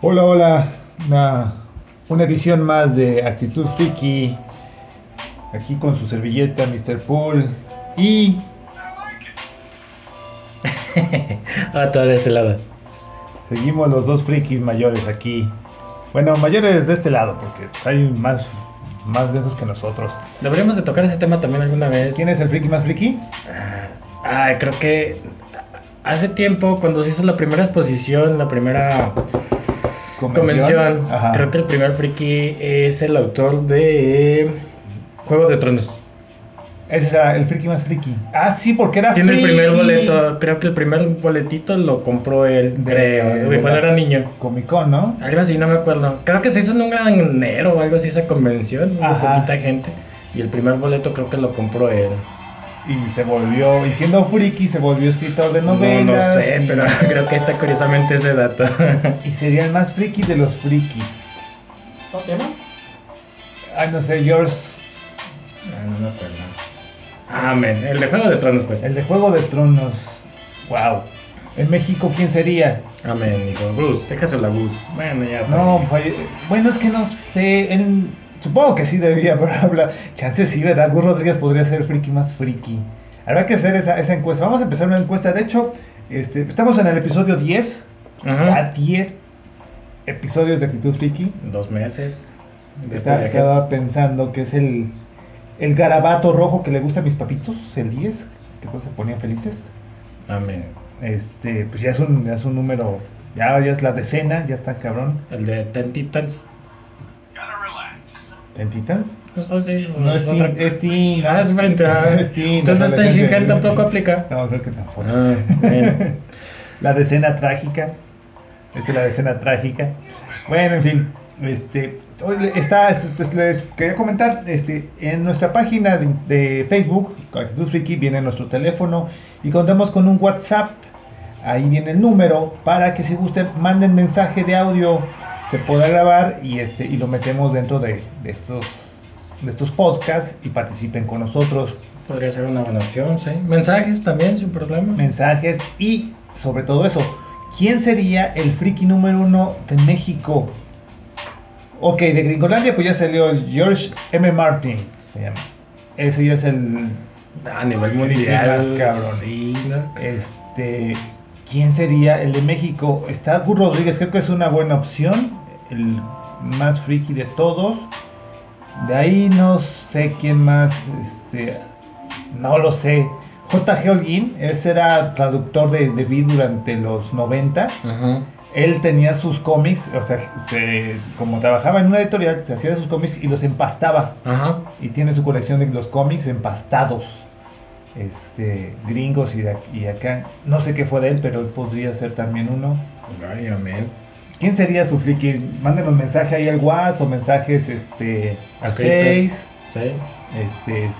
Hola, hola. Una, una edición más de Actitud Friki. Aquí con su servilleta, Mr. Pool. Y ah, todo de este lado. seguimos los dos frikis mayores aquí. Bueno, mayores de este lado, porque pues, hay más, más de esos que nosotros. Deberíamos de tocar ese tema también alguna vez. ¿Quién es el friki más friki? Ah, creo que hace tiempo, cuando se hizo la primera exposición, la primera convención, Ajá. creo que el primer friki es el autor de Juego de Tronos. Ese era el friki más friki. Ah, sí, porque era Tiene el primer boleto, creo que el primer boletito lo compró él, De- creo, de cuando era niño. Comic Con, ¿no? Algo así, no me acuerdo. Creo que se hizo en un granero o algo así esa convención, hubo poquita gente. Y el primer boleto creo que lo compró él. Y se volvió, y siendo friki, se volvió escritor de novelas. No, no sé, y- pero creo que está curiosamente ese dato. Y sería el más friki de los frikis. ¿Cómo se llama? Ay, no sé, George, Ah, no me acuerdo. Ah, el de Juego de Tronos, pues. el de Juego de Tronos. Wow. En México, ¿quién sería? Amén, dijo Gus, déjaselo a Gus. Bueno, ya. No, bueno, es que no sé. Supongo que sí debía, pero habla. Chance sí, ¿verdad? Gus Rodríguez podría ser el friki más friki. Habrá que hacer esa, esa encuesta. Vamos a empezar una encuesta. De hecho, este, estamos en el episodio 10. Ajá. Ya 10 episodios de Actitud Friki. Dos meses. este Está- estaba pensando que es el, el garabato rojo que le gusta a mis papitos, el 10, que todos se ponían felices. Amén. Este, pues ya es un, ya es un número, ya, ya es la decena, ya está cabrón. El de Ten Titans. ¿En Titans? Pues así. No es otra- Teen, es Teen. Ah, es diferente. ah. Es Teen, Entonces Ten adolescente. Shinhan tampoco aplica. No, creo que tampoco. Ah. La decena trágica. Esta es la decena trágica. Bueno, en fin. Este, hoy le- está, pues les quería comentar, este, en nuestra página de, de Facebook, Friki, viene nuestro teléfono y contamos con un WhatsApp. Ahí viene el número para que si gusten manden mensaje de audio, se pueda grabar y este y lo metemos dentro de, de estos de estos podcasts y participen con nosotros. Podría ser una buena opción, sí. Mensajes también, sin problema. mensajes y sobre todo eso, ¿quién sería el friki número uno de México? Ok, de Gringolandia pues ya salió George M. Martin, se llama. Ese ya es el, A nivel Friki mundial. más cabrón. Sí, ¿no? este, ¿quién sería el de México? Está Gus Rodríguez, creo que es una buena opción, el más friki de todos. De ahí no sé quién más, este, no lo sé. J.G. Holguín, ese era traductor de, de durante los 90. Ajá. Él tenía sus cómics, o sea, se- como trabajaba en una editorial, se hacía de sus cómics y los empastaba. Ajá. Y tiene su colección de los cómics empastados. Este, gringos y, de y acá. No sé qué fue de él, pero él podría ser también uno. Ay, amén. ¿Quién sería su friki? Mándenos mensaje ahí al WhatsApp o mensajes este, al Escritos. Face. Sí. Este,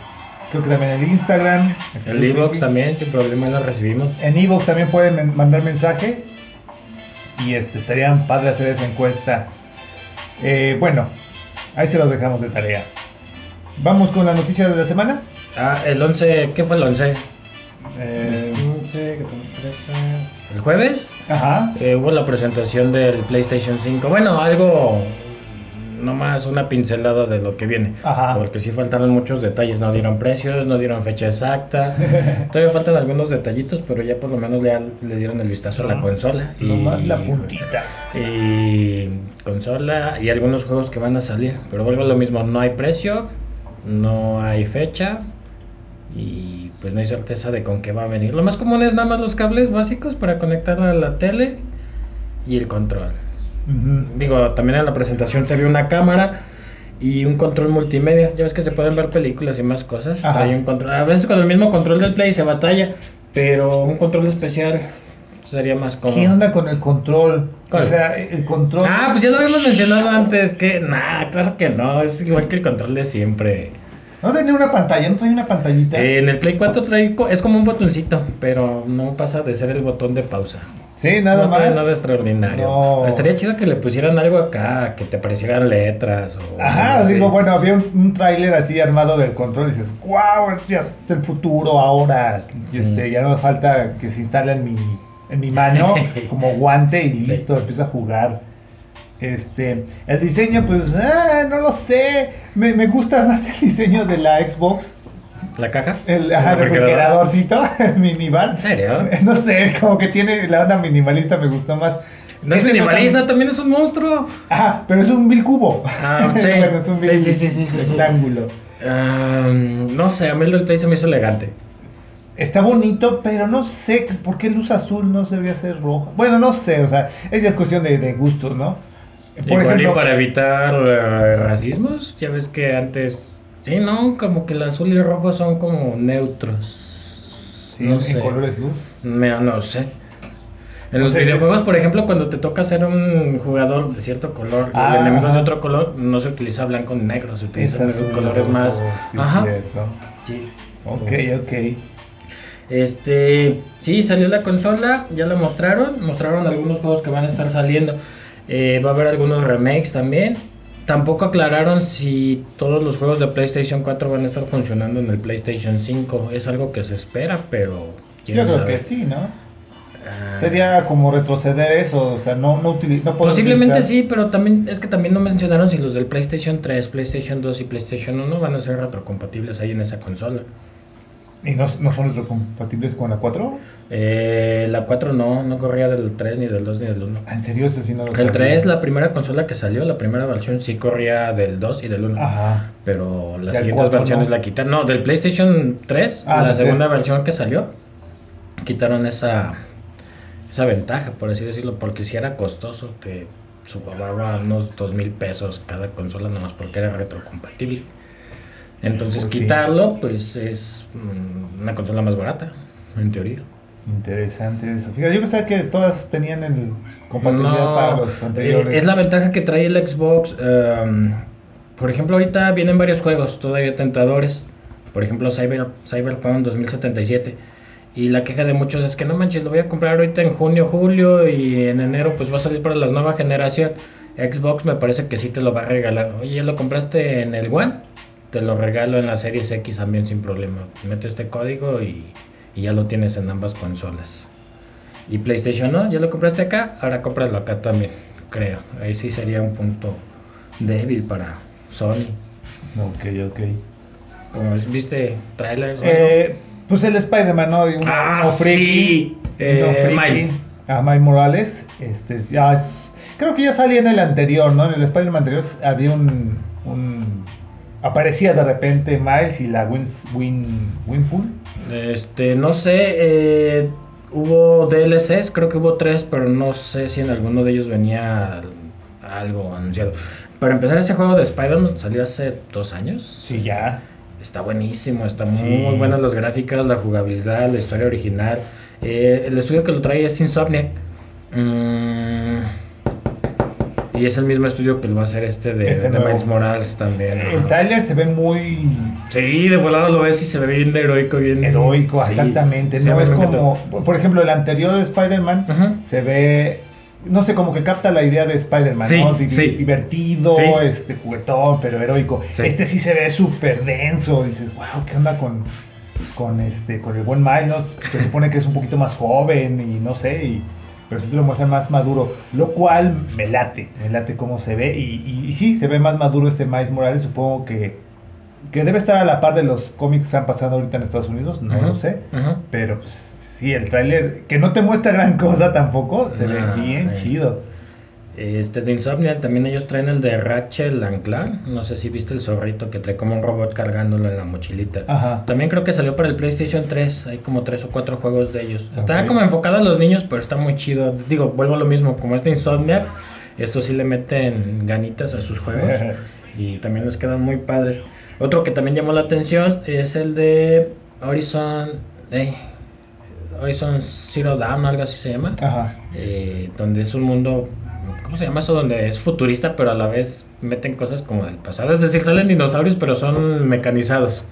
creo que también el Instagram. El e-box también, sin problema lo recibimos. En Evox también pueden mandar mensaje. Y este, estarían padre hacer esa encuesta. Eh, bueno, ahí se los dejamos de tarea. Vamos con la noticia de la semana. Ah, el 11, ¿qué fue el 11? Eh, 11, 14, 13. ¿El jueves? ajá. Eh, hubo la presentación del PlayStation 5. Bueno, algo, nomás una pincelada de lo que viene. Ajá. Porque sí faltaron muchos detalles. No dieron precios, no dieron fecha exacta. Todavía faltan algunos detallitos, pero ya por lo menos le dieron el vistazo a la No, consola. Nomás la puntita. Y consola y algunos juegos que van a salir. Pero vuelvo a lo mismo, no hay precio, no hay fecha y pues no hay certeza de con qué va a venir. Lo más común es nada más los cables básicos para conectar a la tele y el control. Digo, también en la presentación se vio una cámara y un control multimedia. Ya ves que se pueden ver películas y más cosas. Ajá. Hay un control. A veces con el mismo control del Play se batalla, pero un control especial sería más cómodo. ¿Qué onda con el control? ¿Cuál? O sea, el control. Ah, pues ya lo habíamos mencionado antes, que nada, claro que no, es igual que el control de siempre. No tenía una pantalla, no tenía una pantallita. Eh, en el Play 4 trae, es como un botoncito, pero no pasa de ser el botón de pausa. sí, nada no más. trae nada extraordinario. No. Estaría chido que le pusieran algo acá, que te aparecieran letras o... Ajá, así. digo, bueno, había un, un tráiler así armado del control y dices, wow, es ya el futuro ahora. Sí. Este, ya no falta que se instale en mi, en mi mano como guante y listo, empieza a jugar. Este, el diseño, pues, ah, no lo sé. Me, me gusta más el diseño de la Xbox. ¿La caja? El ajá, ¿El refrigeradorcito, el minivan. ¿En serio? No sé, como que tiene la onda minimalista, me gustó más. No es Este minimalista, tan- también es un monstruo. Ajá, pero es un mil cubo. Ah, sí. bueno, es un Sí, mil sí, sí, sí, sí, rectángulo. Ah, no sé, a mí el del Play se me hizo elegante. Está bonito, pero no sé por qué luz azul no debería ser roja. Bueno, no sé, o sea, es ya es cuestión de, de gusto, ¿no? Por Igual ejemplo, y para evitar eh, racismos, ya ves que antes... Sí, no, como que el azul y el rojo son como neutros. sí, no en sé. colores luz. No sé. En los videojuegos, por ejemplo, cuando te toca ser un jugador de cierto color Ah, y enemigos de otro color, no se utiliza blanco ni negro, se utilizan colores más. sí, Ajá. cierto. Sí. Ok, ok. Este, sí, salió la consola, ya la mostraron, mostraron algunos juegos que van a estar saliendo. Eh, va a haber algunos remakes también. Tampoco aclararon si todos los juegos de PlayStation 4 van a estar funcionando en el PlayStation 5. Es algo que se espera, pero Yo creo que sí, ¿no? Ah, Sería como retroceder eso, o sea, no, no, utili- no Posiblemente utilizar- sí, pero también es que también no mencionaron si los del PlayStation 3, PlayStation 2 y PlayStation 1 van a ser retrocompatibles ahí en esa consola. ¿Y no, no son retrocompatibles con la 4? Eh, la 4 no, no corría del 3, ni del 2, ni del 1. Ah, ¿En serio? Eso sí no lo El sabía. 3, la primera consola que salió, la primera versión sí corría del 2 y del 1. Ajá. Pero las siguientes 4 versiones no. la quitaron. No, del PlayStation 3, Ah, la segunda 3. versión que salió, quitaron esa, esa ventaja, por así decirlo, porque si era costoso, te subaba unos 2 mil pesos cada consola, nomás porque era retrocompatible. Entonces Pues sí. quitarlo, pues es mm, una consola más barata, en teoría. Interesante eso. Fíjate, yo pensaba que todas tenían el compatibilidad No, para los anteriores. eh, es la ventaja que trae el Xbox. um, por ejemplo, ahorita vienen varios juegos todavía tentadores. Por ejemplo, Cyber, Cyberpunk 2077. Y la queja de muchos es que no manches, lo voy a comprar ahorita en junio, julio y en enero pues va a salir para la nueva generación. Xbox me parece que sí te lo va a regalar. Oye, ¿ya lo compraste en el One? Te lo regalo en la Series X también sin problema. Mete este código y, y ya lo tienes en ambas consolas. Y PlayStation no, ya lo compraste acá, ahora cómpralo acá también, creo. Ahí sí sería un punto débil para Sony. Ok, ok. Como es, viste trailers. Eh, pues el Spider-Man, ¿no? Ah, friki, sí. uno Eh, friki. Miles. Ah, Miles Morales. Este, ya es- creo que ya salía en el anterior, ¿no? En el Spider-Man anterior había un, un- Aparecía de repente Miles y la Win, Win, Winpool. Este, no sé, eh, hubo DLCs, creo que hubo tres, pero no sé si en alguno de ellos venía algo anunciado. Para empezar, ese juego de Spider-Man salió hace dos años. Sí, ya. Está buenísimo, está Sí. muy buenas las gráficas, la jugabilidad, la historia original. Eh, el estudio que lo trae es Insomniac. Mm, y es el mismo estudio que lo va a hacer este de, Este de. Miles Morales también. El ajá. trailer se ve muy Sí, de volada lo ves y se ve bien heroico, bien heroico, sí, exactamente. no es como, por ejemplo, el anterior de Spider-Man se ve, no sé, como que capta la idea de Spider-Man, Sí, ¿no? Di- sí. Divertido, este juguetón, pero heroico. Este sí se ve súper denso. Dices, wow, ¿qué onda con, con este, con el buen Miles? Se supone que es un poquito más joven y no sé, y, pero sí te lo muestran más maduro, lo cual me late, me late cómo se ve. Y, y, y sí, se ve más maduro este Miles Morales, supongo que, que debe estar a la par de los cómics que han pasado ahorita en Estados Unidos, no lo sé. Pero pues, sí, el tráiler, que no te muestra gran cosa tampoco, se ve Ah, bien eh. chido. Este de Insomniac también ellos traen el de Ratchet and Clank. No sé si viste el zorrito que trae como un robot cargándolo en la mochilita. Ajá. También creo que salió para el PlayStation 3. Hay como tres o cuatro juegos de ellos. Está como enfocado a los niños, pero está muy chido. Digo, vuelvo a lo mismo. Como este Insomniac, estos sí le meten ganitas a sus juegos. y también les quedan muy padres. Otro que también llamó la atención es el de Horizon. eh, Horizon Zero Dawn, algo así se llama. Ajá. eh, donde es un mundo, ¿cómo se llama eso? Donde es futurista, pero a la vez meten cosas como del pasado. Es decir, salen dinosaurios, pero son mecanizados.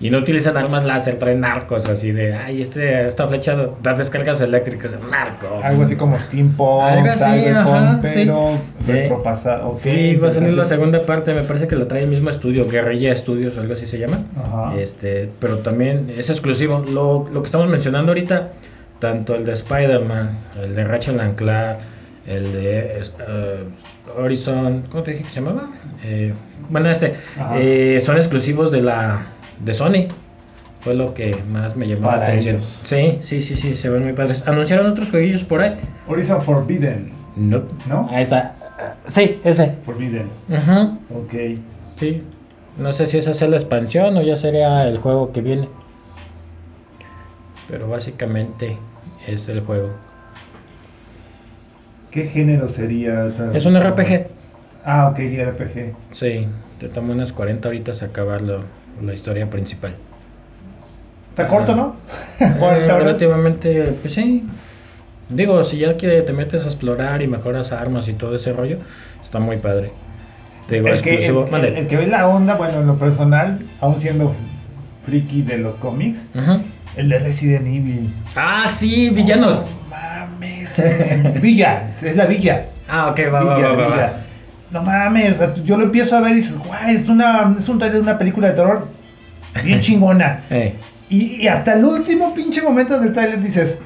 Y no utilizan armas láser, traen narcos así de, ay, este, esta flecha da descargas eléctricas, narco. Algo así como Steampunk, Algo así, Cyberpunk, ajá, pero sí. retropasado. ok, Sí, va a salir la segunda parte, me parece que la trae el mismo estudio, Guerrilla Studios, algo así se llama. Ajá. Este, pero también es exclusivo. Lo, lo que estamos mencionando ahorita, tanto el de Spider-Man, el de Ratchet Clank, el de eh, Horizon, ¿cómo te dije que se llamaba? Eh, bueno, este, eh, son exclusivos de la de Sony. Fue lo que más me llamó la atención. ellos. Sí, sí, sí, sí, se ven muy padres. Anunciaron otros jueguillos por ahí. Horizon Forbidden. No. ¿No? Ahí está. Sí, ese. Forbidden. Ajá. Ok. Sí. No sé si esa sea la expansión o ya sería el juego que viene. Pero básicamente es el juego. ¿Qué género sería? Es un RPG. Ah, ok, RPG. Sí, te toma unas 40 horitas acabarlo, la historia principal. Está corto, ¿no? Eh, 40 horas. relativamente, pues sí. Digo, si ya que te metes a explorar y mejoras armas y todo ese rollo, está muy padre. Te digo, El que, exclusivo. el- mande. el- el que ve la onda, bueno, en lo personal, aún siendo friki de los cómics, el de Resident Evil. Ah, sí, villanos. No eh, Villa, es la villa. Ah, ok, va, va, Villa, va, va, Villa. va. No mames, yo lo empiezo a ver y dices, guay, es, una, es un trailer de una película de terror bien chingona. Eh, Y, y hasta el último pinche momento del trailer dices,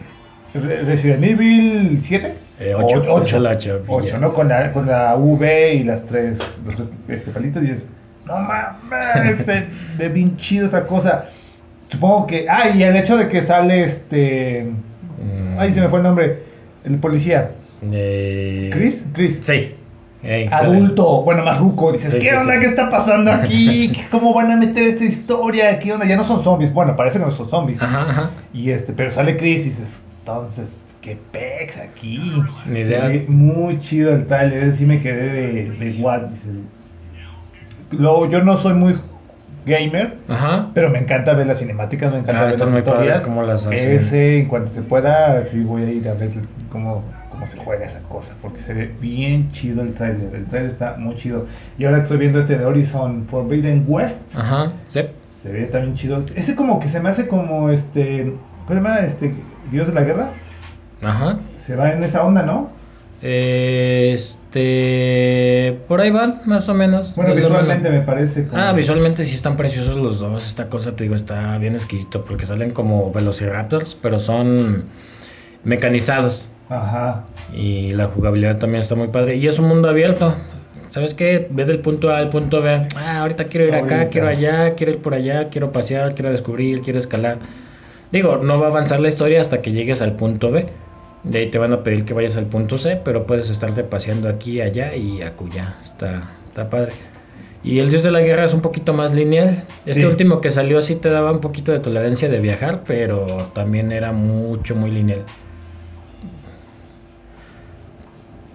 Re- Resident Evil 7? Eh, ocho, O- es el ocho, Ocho, Villa. ¿no? Con la, con la V y las tres, los este, palitos y dices, no mames, ve bien chido esa cosa. Supongo que, ah, y el hecho de que sale este, mm, ay, se me fue el nombre, el policía, eh, Chris, Chris. Sí. Eh. Adulto, bueno, más ruco, dices, Sí, ¿qué sí, onda? sí, ¿Qué está pasando aquí? ¿Cómo van a meter esta historia? ¿Qué onda? Ya no son zombies. Bueno, parece que no son zombies. Ajá, ajá. Y este, pero sale Chris y dices, entonces, ¿qué pex aquí? Ni idea. muy chido el trailer, ese sí me quedé de, de what, dices. Luego, yo no soy muy gamer, Ajá. pero me encanta ver las cinemáticas, me encanta Ah, ver las historias. las. Ese, en cuanto se pueda, sí voy a ir a ver cómo, cómo se juega esa cosa, porque se ve bien chido el trailer. El trailer está muy chido. Y ahora que estoy viendo este de Horizon Forbidden West, Ajá. Sí. se ve también chido. Ese como que se me hace como este. ¿Cómo se llama? Este. Dios de la guerra. Ajá. Se va en esa onda, ¿no? Este. Por ahí van, más o menos. Bueno, visualmente me parece como. Ah, visualmente sí están preciosos los dos. Esta cosa, te digo, está bien exquisito porque salen como velociraptors, pero son mecanizados. Ajá. Y la jugabilidad también está muy padre. Y es un mundo abierto. ¿Sabes qué? Ves del punto A al punto B. Ah, ahorita quiero ir acá, quiero allá, quiero ir por allá, quiero pasear, quiero descubrir, quiero escalar. Digo, no va a avanzar la historia hasta que llegues al punto B. De ahí te van a pedir que vayas al punto C, pero puedes estarte paseando aquí, allá y acullá. Está, está padre. Y el Dios de la Guerra es un poquito más lineal. Este Sí. último que salió sí te daba un poquito de tolerancia de viajar, pero también era mucho, muy lineal.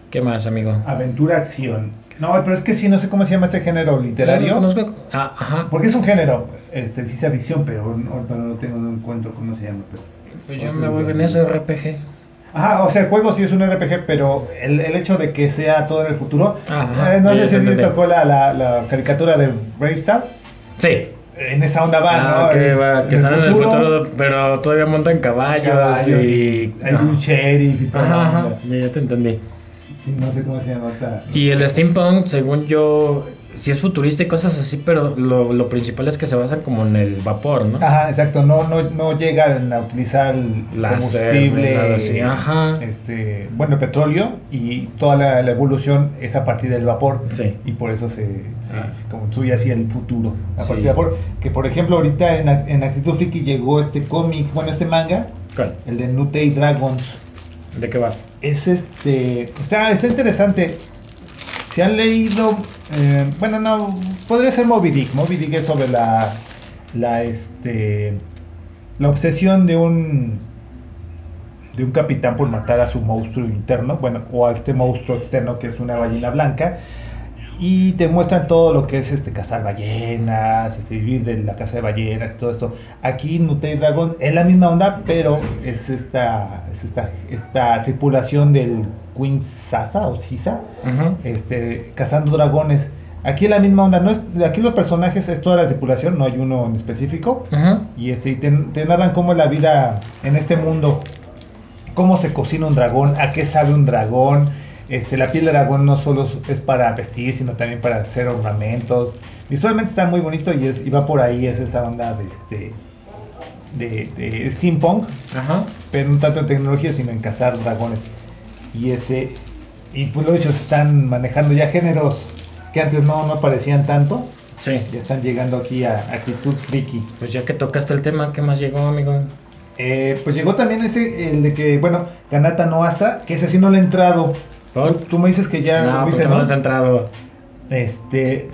¿Qué más, amigo? Aventura, acción. No, pero es que sí, no sé cómo se llama este género literario. No conozco. Ah, ajá. Porque es un género, este, sí sea ficción, pero ahorita no lo tengo, no encuentro cómo se llama. Pero... Pues yo me voy en eso, RPG. Ajá, o sea, el juego sí es un RPG, pero el, el hecho de que sea todo en el futuro. Ajá, eh, no sé si te tocó la, la, la caricatura de Bravestar. Sí. En esa onda va, Ah, ¿no? ok, Es va, que están en el futuro, pero todavía montan caballos, caballos, y... Hay un sheriff y todo. Ajá, ajá, ya, ya te entendí. Sí, no sé cómo se llama. Y el steampunk, según yo, sí es futurista y cosas así, pero lo, lo principal es que se basan como en el vapor, ¿no? Ajá, exacto, no, no, no llegan a utilizar el Láser, combustible, nada así, ajá. este, bueno, petróleo y toda la, la evolución es a partir del vapor Sí. y por eso se, se, Ah. se construye así el futuro, a Sí. partir del vapor, que por ejemplo ahorita en, en Actitud Friki llegó este cómic, bueno, este manga, ¿Cuál? el de Nutei Dragons, ¿De qué va? es este, está, está interesante. Si han leído, eh, bueno, no, podría ser Moby Dick. Moby Dick es sobre la, la, este, la obsesión de un, de un capitán por matar a su monstruo interno, bueno, o a este monstruo externo que es una ballena blanca. Y te muestran todo lo que es este cazar ballenas, este, vivir de la caza de ballenas, todo esto. Aquí Nutei Dragon es la misma onda, pero es esta, es esta, esta tripulación del Queen Sasa o Sisa, este, cazando dragones. Aquí la misma onda, no es, aquí los personajes es toda la tripulación, no hay uno en específico. Y este, y te, te narran cómo es la vida en este mundo, cómo se cocina un dragón, a qué sabe un dragón. Este, la piel de dragón no solo es para vestir, sino también para hacer ornamentos. Visualmente está muy bonito y, es, y va por ahí, es esa onda de, este, de, de steampunk, Ajá. pero no tanto en tecnología, sino en cazar dragones. Y este, Y pues lo dicho, se están manejando ya géneros que antes no, no aparecían tanto. Sí. Ya están llegando aquí a Actitud Friki. Pues ya que tocaste el tema, ¿qué más llegó, amigo? Eh, pues llegó también ese, el de que, bueno, Kanata no hasta, que ese sí no le ha entrado. ¿Por? Tú, me dices que ya no, lo porque viste, no ¿no? has entrado. Este.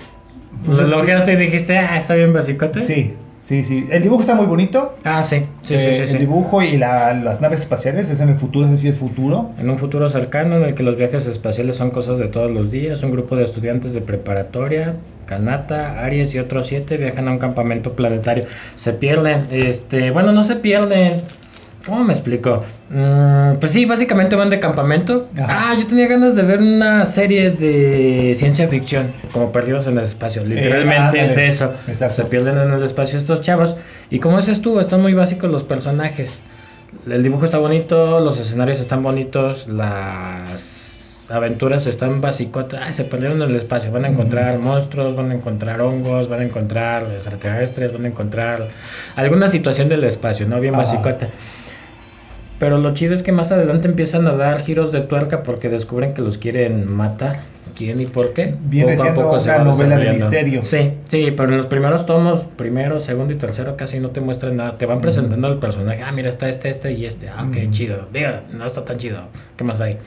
Pues es lo que- y dijiste, ah, está bien basicote. Sí, sí, sí. El dibujo está muy bonito. Ah, sí, sí, Eh, sí, sí, El sí. dibujo y la- las naves espaciales es en el futuro, ese sí es futuro. En un futuro cercano en el que los viajes espaciales son cosas de todos los días, un grupo de estudiantes de preparatoria, Kanata, Aries y otros siete viajan a un campamento planetario. Se pierden, este, bueno, no se pierden. ¿Cómo me explico? Mm, pues sí, básicamente van de campamento. Ajá. Ah, yo tenía ganas de ver una serie de ciencia ficción, como Perdidos en el Espacio. Literalmente Eh, es ándale. eso. Exacto. Se pierden en el espacio estos chavos. Y como dices tú, están muy básicos los personajes. El dibujo está bonito, los escenarios están bonitos, las aventuras están basicotas. Ay, se perdieron en el espacio. Van a encontrar monstruos, van a encontrar hongos, van a encontrar extraterrestres, van a encontrar alguna situación del espacio, ¿no? Bien Ajá. basicota. Pero lo chido es que más adelante empiezan a dar giros de tuerca porque descubren que los quieren matar. ¿Quién y por qué? Viene siendo una va novela de misterio. Sí, sí, pero en los primeros tomos, primero, segundo y tercero, casi no te muestran nada. Te van presentando el personaje. Ah, mira, está este, este y este. Ah, ok, Ujú. chido. Diga, no está tan chido. ¿Qué más hay?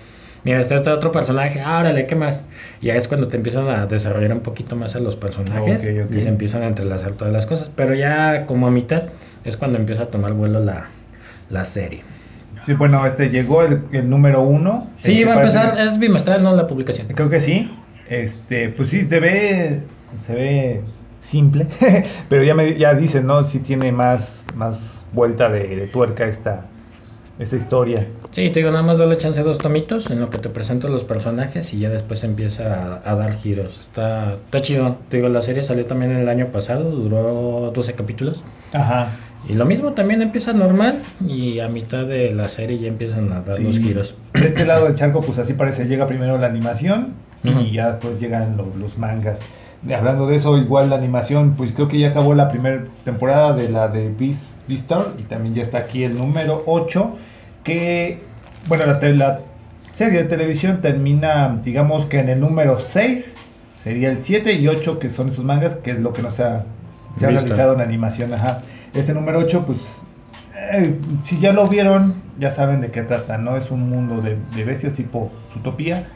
Mira, está este otro personaje. Ah, órale, ¿qué más? Y ya es cuando te empiezan a desarrollar un poquito más a los personajes y se empiezan a entrelazar todas las cosas. Pero ya como a mitad es cuando empieza a tomar vuelo la, la serie. Sí, bueno, este llegó el, el número uno. Sí, Este va a empezar, es bimestral, ¿no? La publicación. Creo que sí. Este, pues sí, se ve, se ve simple, pero ya me ya dicen, ¿no? Sí tiene más, más vuelta de, de tuerca esta, esta historia. Sí, te digo, nada más dale chance dos tomitos en lo que te presento los personajes y ya después empieza a, a dar giros. Está, está chido. Te digo, la serie salió también el año pasado, duró 12 capítulos. Ajá. Y lo mismo también empieza normal y a mitad de la serie ya empiezan a dar Sí. los giros. De este lado del charco, pues así parece, llega primero la animación Ujú. y ya después llegan lo- los mangas. Hablando de eso, igual la animación, pues creo que ya acabó la primera temporada de la de Beast, Beastar y también ya está aquí el número 8, que, bueno, la, la serie de televisión termina, digamos que en el número 6, sería el 7 y 8, que son esos mangas, que es lo que no se ha, se ha realizado en animación. Ajá. Este número 8, pues eh, si ya lo vieron, ya saben de qué trata, ¿no? Es un mundo de, de bestias tipo Zootopia,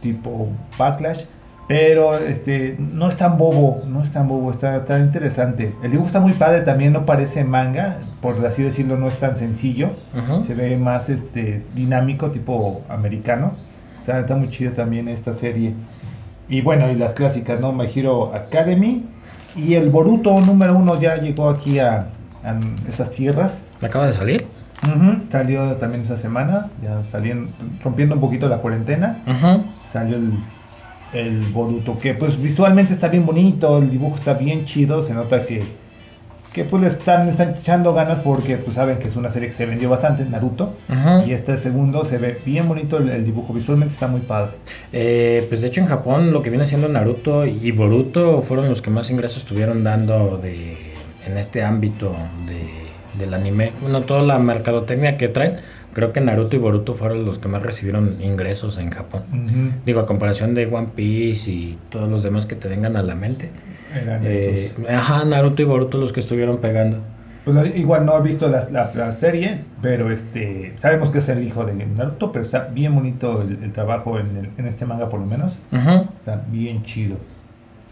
tipo Backlash, pero este no es tan bobo, no es tan bobo, está, está interesante. El dibujo está muy padre, también no parece manga, por así decirlo, no es tan sencillo, se ve más este dinámico, tipo americano. Está, está muy chida también esta serie. Y bueno, y las clásicas, ¿no? My Hero Academy. Y el Boruto número uno ya llegó aquí a, esas tierras. Acaba de salir. Salió también esa semana, ya saliendo, rompiendo un poquito la cuarentena. Ujú. Salió el, el Boruto, que pues visualmente está bien bonito, el dibujo está bien chido, se nota que, que pues le están, están echando ganas porque pues saben que es una serie que se vendió bastante, Naruto. Y este segundo se ve bien bonito el, el dibujo, visualmente está muy padre. Eh, pues de hecho en Japón lo que viene siendo Naruto y Boruto fueron los que más ingresos estuvieron dando de, en este ámbito de, del anime. Bueno, toda la mercadotecnia que traen, creo que Naruto y Boruto fueron los que más recibieron ingresos en Japón. Ujú, Digo, a comparación de One Piece y todos los demás que te vengan a la mente. Eran Eh, estos. ajá, Naruto y Boruto los que estuvieron pegando. Pues, igual no he visto las- la, la serie, pero este sabemos que es el hijo de Naruto, pero está bien bonito el, el trabajo en, el- en este manga por lo menos. Ujú. Está bien chido.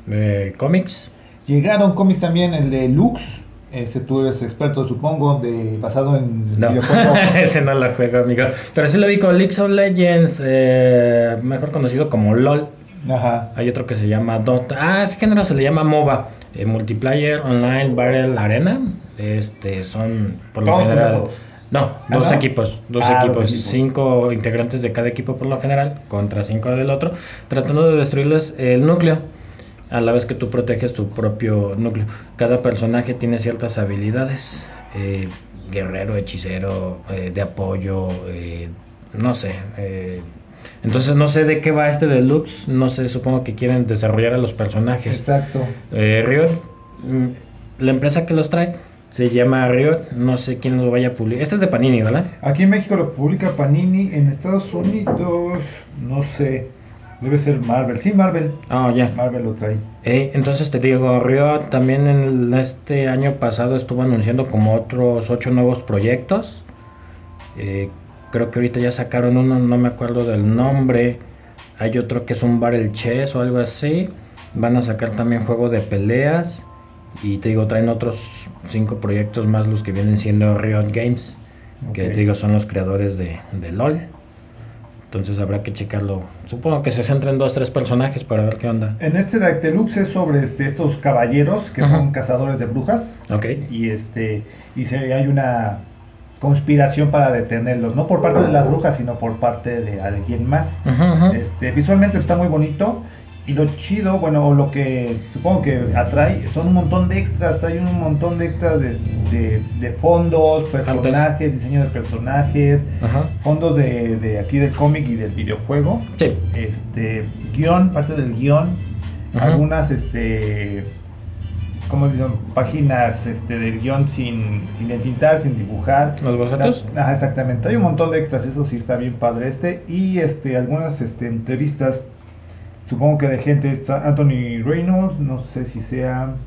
Eh, cómics. Llegaron cómics también, el de Lux. Ese tú eres experto, supongo, de basado en No, videojuego. ese no lo juego, amigo. Pero sí lo vi con League of Legends, eh, mejor conocido como LOL. Ajá. Hay otro que se llama Dota. Ah, ese género se le llama MOBA. eh, multiplayer, Online, Battle, Arena. Este, son por lo general. todos. No, ¿Ah, dos no? equipos, dos Ah, dos equipos, equipos. cinco integrantes de cada equipo por lo general, contra cinco del otro, tratando de destruirles el núcleo, a la vez que tú proteges tu propio núcleo. Cada personaje tiene ciertas habilidades, eh, guerrero, hechicero, eh, de apoyo, eh, no sé. eh, entonces no sé de qué va este deluxe, no sé, supongo que quieren desarrollar a los personajes. Exacto. Eh, Riot, mm, la empresa que los trae, Se llama Riot, no sé quién lo vaya a publicar. Este es de Panini, ¿verdad? Aquí en México lo publica Panini, en Estados Unidos, no sé, debe ser Marvel. Sí, Marvel. Ah, ya. Marvel lo trae. Eh, entonces te digo, Riot también en el- este año pasado estuvo anunciando como otros ocho nuevos proyectos. Eh, creo que ahorita ya sacaron uno, no me acuerdo del nombre. Hay otro que es un Barrel Chess o algo así. Van a sacar también juego de peleas. Y te digo, traen otros cinco proyectos más los que vienen siendo Riot Games. Que te digo, son los creadores de, de LOL. Entonces habrá que checarlo. Supongo que se centra en dos, tres personajes para ver qué onda. En este Dark Deluxe es sobre este, estos caballeros que Ajá. son cazadores de brujas. Ok. y este y se hay una conspiración para detenerlos no por parte de las brujas sino por parte de alguien más este visualmente está muy bonito y lo chido bueno o lo que supongo que atrae son un montón de extras hay un montón de extras de, de- de fondos personajes diseño de personajes Ajá. fondos de, de aquí del cómic y del videojuego Sí. este guion parte del guion Ajá. algunas este ¿cómo dicen? páginas este, del guion sin, sin entintar, sin dibujar. ¿Los bocetos? Ajá, exactamente. Hay un montón de extras, eso sí está bien padre este. Y este, algunas este, entrevistas, supongo que de gente, está Anthony Reynolds, no sé si sea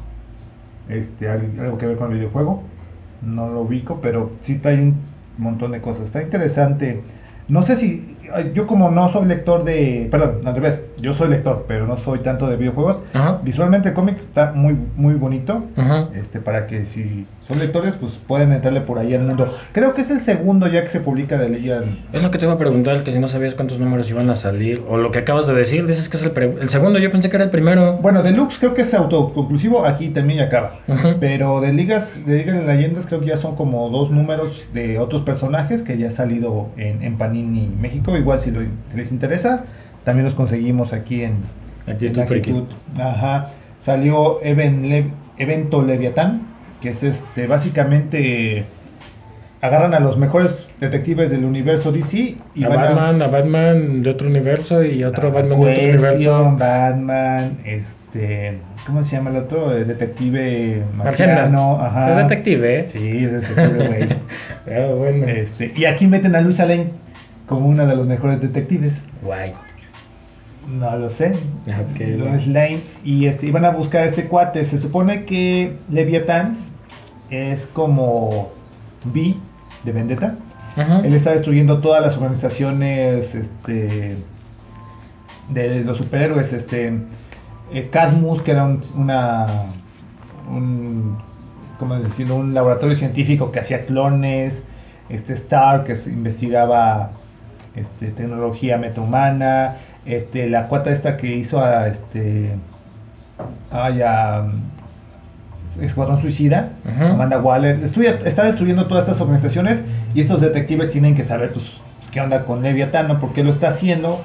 este, al- algo que ver con el videojuego, no lo ubico, pero sí trae un montón de cosas. Está interesante. No sé si, yo como no soy lector de, perdón, al revés, yo soy lector, pero no soy tanto de videojuegos. Ajá. Visualmente el cómic está muy, muy bonito. Ajá. Este, para que si son lectores, pues pueden entrarle por ahí al mundo. Creo que es el segundo ya que se publica de Legion. Es lo que te iba a preguntar, que si no sabías cuántos números iban a salir, o lo que acabas de decir, dices que es el, pre- el segundo, yo pensé que era el primero. Bueno, Deluxe creo que es autoconclusivo, aquí también ya acaba. Ujú. Pero de ligas, de ligas de leyendas creo que ya son como dos números de otros personajes que ya ha salido en, en Panini México. Igual si, lo- si les interesa, también los conseguimos aquí en, Actitud en Friki. Actitud. Ajá. Salió Even Le- Evento Leviatán, que es este básicamente agarran a los mejores detectives del universo DC y a van Batman, a Batman de otro universo y otro a Batman de otro Question, universo. Batman, este, ¿cómo se llama el otro? Eh, Detective Marciano. ajá. Es detective, ¿eh? Sí, es detective, güey. Ah, bueno. este, y aquí meten a Luisa Lane como una de los mejores detectives. Guay. No lo sé. Ok, Lois bueno. Lane. Y este, iban a buscar a este cuate. Se supone que Leviatán es como B de Vendetta. Él está destruyendo todas las organizaciones este, de los superhéroes. Este, eh, Cadmus, que era un, una, un, ¿cómo decirlo? un laboratorio científico que hacía clones. Este Star, que investigaba este, tecnología metahumana. Este, la cuata esta que hizo a este. Ay, a, Escuadrón Suicida, Ujú. Amanda Waller, destruye- está destruyendo todas estas organizaciones y estos detectives tienen que saber pues, qué onda con Leviatán, ¿no? por qué lo está haciendo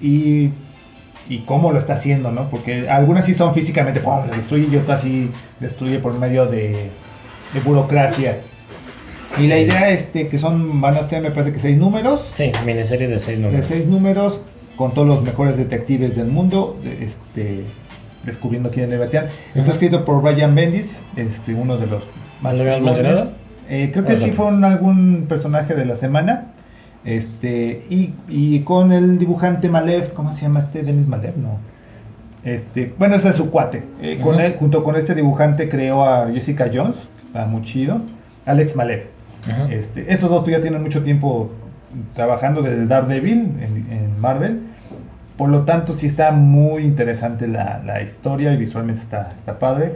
y, y cómo lo está haciendo, ¿no? Porque algunas sí son físicamente, ¡pum! destruye y otras sí destruye por medio de, de burocracia. Y la idea este que son, van a ser me parece que seis números, Sí, miniserie de seis de números. seis números con todos los mejores detectives del mundo, de- este, descubriendo quién es Leviatán. Está Ujú. escrito por Brian Bendis, este, uno de los más ¿Lo mencionado? Eh, creo que sí fue un- algún personaje de la semana. Este, y, y con el dibujante Malev, ¿cómo se llama este? Denis Malev, no. Este, bueno, ese es su cuate. Eh, con él, junto con este dibujante, creó a Jessica Jones, está muy chido. Alex Malev. Ajá. Este, estos dos pues, ya tienen mucho tiempo trabajando desde Daredevil en, en Marvel. Por lo tanto, sí está muy interesante la, la historia y visualmente está, está padre.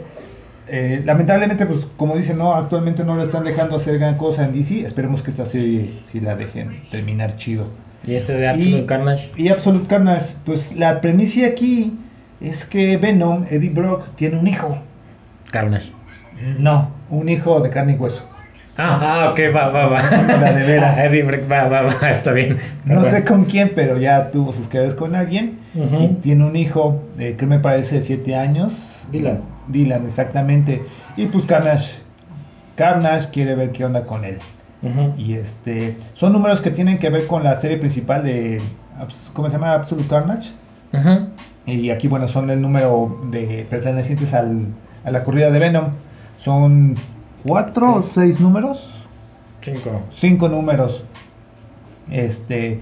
Eh, lamentablemente, pues como dicen, no, actualmente no lo están dejando hacer gran cosa en DC. Esperemos que esta serie sí la dejen terminar chido. Y este de Absolute Y- Carnage. Y Absolute Carnage, pues la premisa aquí es que Venom, Eddie Brock, tiene un hijo. Carnage. No, un hijo de carne y hueso. Ah, ah, ok, va, va, va. La de veras. Eddie va, va, va, está bien. No sé con quién, pero ya tuvo sus quedas con alguien. Y tiene un hijo, eh, que me parece de 7 años. Dylan. Dylan, exactamente. Y pues Carnage. Carnage quiere ver qué onda con él. Y este. Son números que tienen que ver con la serie principal de. ¿Cómo se llama? Absolute Carnage. Y aquí, bueno, son el número de pertenecientes al, a la corrida de Venom. Son cuatro o seis números. Cinco. Cinco números. Este,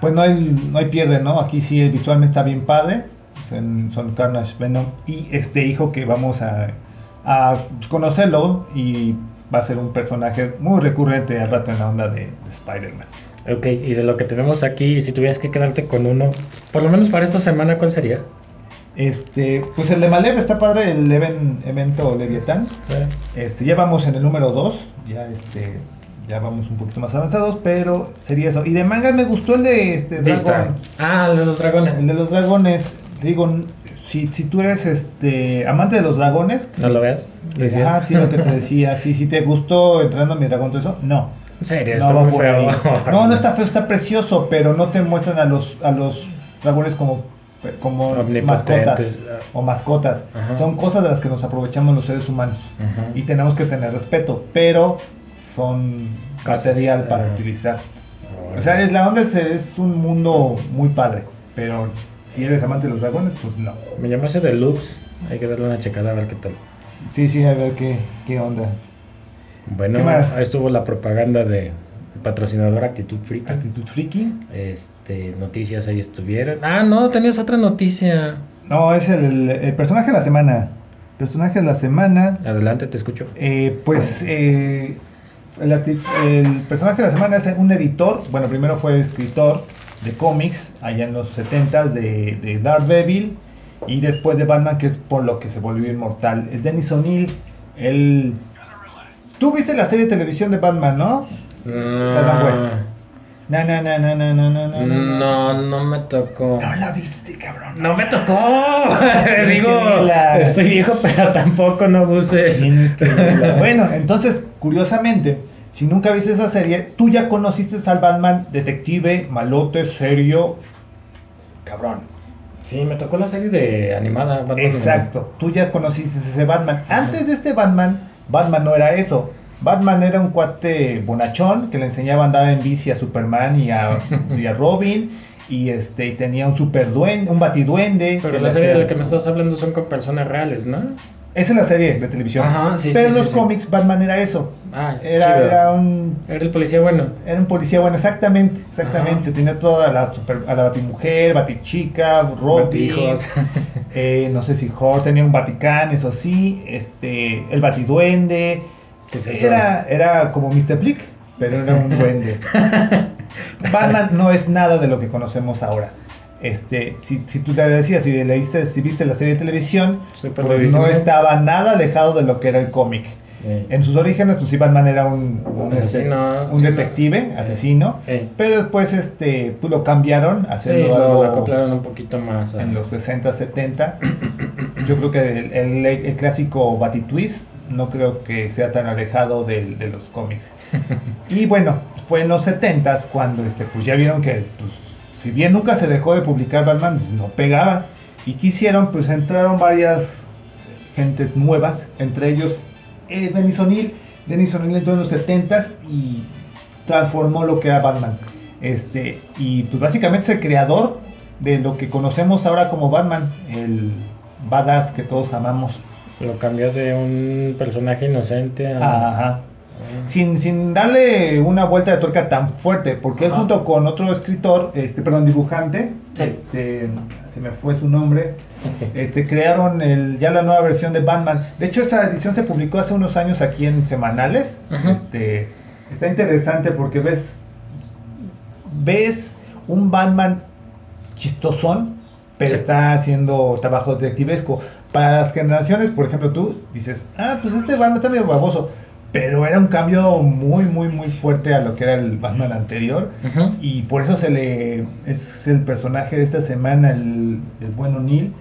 pues no hay, no hay pierde, ¿no? Aquí sí visualmente está bien padre. Son, son Carnage Venom y este hijo que vamos a, a conocerlo y va a ser un personaje muy recurrente al rato en la onda de, de Spider-Man. Ok, y de lo que tenemos aquí, si tuvieras que quedarte con uno, por lo menos para esta semana, ¿cuál sería? Este, pues el de Malev está padre, el even- evento Leviatán. Sí. Este, ya vamos en el número 2, ya este, ya vamos un poquito más avanzados, pero sería eso. Y de manga me gustó el de este dragón, Ah, el de los dragones. el de los dragones. Digo, si, si tú eres este amante de los dragones, ¿No sí. lo? Decías. Ajá, sí, lo que te decía. Sí, si te gustó entrando a mi dragón, todo eso, no. En serio, No está muy feo. No, no está feo, está precioso, pero no te muestran a los, a los dragones como, como mascotas o mascotas. Ajá. Son cosas de las que nos aprovechamos los seres humanos Ajá. y tenemos que tener respeto, pero son material para ajá. utilizar. O sea, es la onda es, es un mundo muy padre, pero si eres amante de los dragones, pues no. Me llamó ese Deluxe. Hay que darle una checada a ver qué tal. Sí, sí, a ver qué, qué onda. Bueno, ¿Qué más? ahí estuvo la propaganda de patrocinador Actitud Freak. Actitud Freaky. Este, noticias ahí estuvieron. Ah, no, tenías otra noticia. No, es el, el personaje de la semana. Personaje de la semana. Adelante, te escucho. Eh, pues eh, el, personaje de la semana es un editor, bueno, primero fue escritor de cómics allá en los 70 de, de Daredevil y después de Batman, que es por lo que se volvió inmortal. Es Dennis O'Neill. Él... Tú viste la serie de televisión de Batman, ¿no? No. Adam West. No, no, no, no, no, no, no, no. No, no me tocó. No la viste, cabrón. No, no me tocó. Digo, estoy viejo, pero tampoco no buses. bueno, entonces, curiosamente, si nunca viste esa serie, tú ya conociste al Batman detective, malote, serio, cabrón. Sí, me tocó la serie de animada. Batman Exacto, tú ya conociste ese Batman. Antes de este Batman, Batman no era eso. Batman era un cuate bonachón que le enseñaba a andar en bici a Superman y a, y a Robin. Y este y tenía un super duende, un batiduende. Pero la serie de la que me estás hablando son con personas reales, ¿no? Esa es la serie de televisión. Ajá, sí, Pero sí, en los sí. cómics Batman era eso. Ah, Era, chido. era un Era el policía bueno. Era un policía bueno, exactamente, exactamente. Ajá. Tenía toda la super, a la batimujer, batichica, Robin, eh, no sé si Hor tenía un Vaticán, eso sí, este, el batiduende. ¿Qué es eso? Era, era como Mr. Blick, pero era un duende. Batman no es nada de lo que conocemos ahora. Este, si, si tú te decías, si leíste, si viste la serie de televisión, pues perdidísimo. no estaba nada alejado de lo que era el cómic. Eh, En sus orígenes, pues sí, Batman era un, un, este, un detective, asesino, eh. pero después este, pues lo cambiaron, Sí, haciendo lo, algo lo acoplaron un poquito más. a- en los 60, 70. Yo creo que el, el- el clásico Batitwist no creo que sea tan alejado de los cómics. Y bueno, fue en los 70 cuando este, pues ya vieron que, pues, si bien nunca se dejó de publicar Batman, pues, no pegaba. Y quisieron, pues entraron varias gentes nuevas, entre ellos eh, Dennis O'Neill. Dennis O'Neill entró en los 70 y transformó lo que era Batman. Este, y pues básicamente es el creador de lo que conocemos ahora como Batman, el badass que todos amamos. Lo cambió de un personaje inocente a. Ajá. Sin, sin darle una vuelta de tuerca tan fuerte, porque él Ajá. junto con otro escritor, este, perdón, dibujante, Sí. este, se me fue su nombre, este, crearon el, ya la nueva versión de Batman. De hecho, esa edición se publicó hace unos años aquí en semanales. Este, está interesante porque ves, ves un Batman chistosón, pero Sí. está haciendo trabajo detectivesco. Para las generaciones, por ejemplo, tú dices, ah, pues este Batman está medio baboso. Pero era un cambio muy, muy, muy fuerte a lo que era el Batman anterior. Y por eso se le es el personaje de esta semana, el, el buen O'Neill.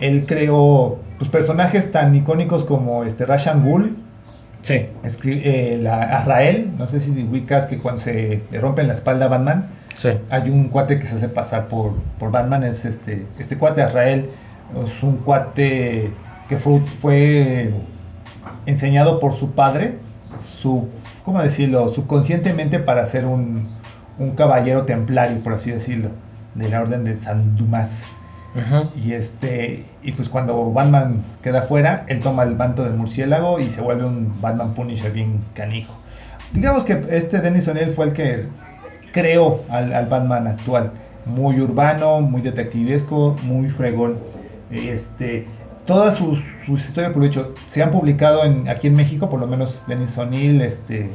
Él creó pues, personajes tan icónicos como este Rashan Ghul, Sí. eh, la Azrael, no sé si ubicas que cuando se le rompe la espalda a Batman, Sí. hay un cuate que se hace pasar por, por Batman, es este, este cuate Azrael, es un cuate que fue, fue enseñado por su padre, su, ¿cómo decirlo? Subconscientemente para ser un, un caballero templario, por así decirlo, de la orden de San Dumas. Y este y pues cuando Batman queda fuera, él toma el manto del murciélago y se vuelve un Batman Punisher bien canijo. Digamos que este Dennis O'Neill fue el que creó al, al Batman actual. Muy urbano, muy detectivesco, muy fregón. Este, todas sus, sus historias, por lo hecho, se han publicado en, aquí en México, por lo menos Dennis O'Neill, este,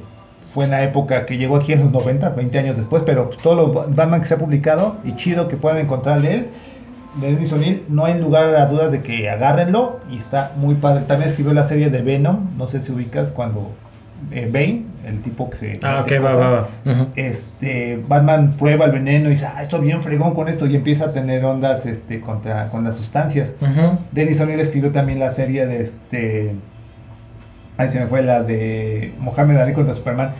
fue en la época que llegó aquí en los 90, 20 años después, pero todo lo Batman que se ha publicado y chido que puedan encontrar de él, de Dennis O'Neill, no hay lugar a dudas de que agárrenlo y está muy padre. También escribió la serie de Venom, no sé si ubicas cuando eh, Bane, el tipo que se... Ah, ok, va, va, va. Este Batman prueba el veneno y dice, ah, estoy bien fregón con esto y empieza a tener ondas este, contra, con las sustancias. Ujú. Dennis O'Neill escribió también la serie de este. Ahí se me fue la de Mohamed Ali contra Superman.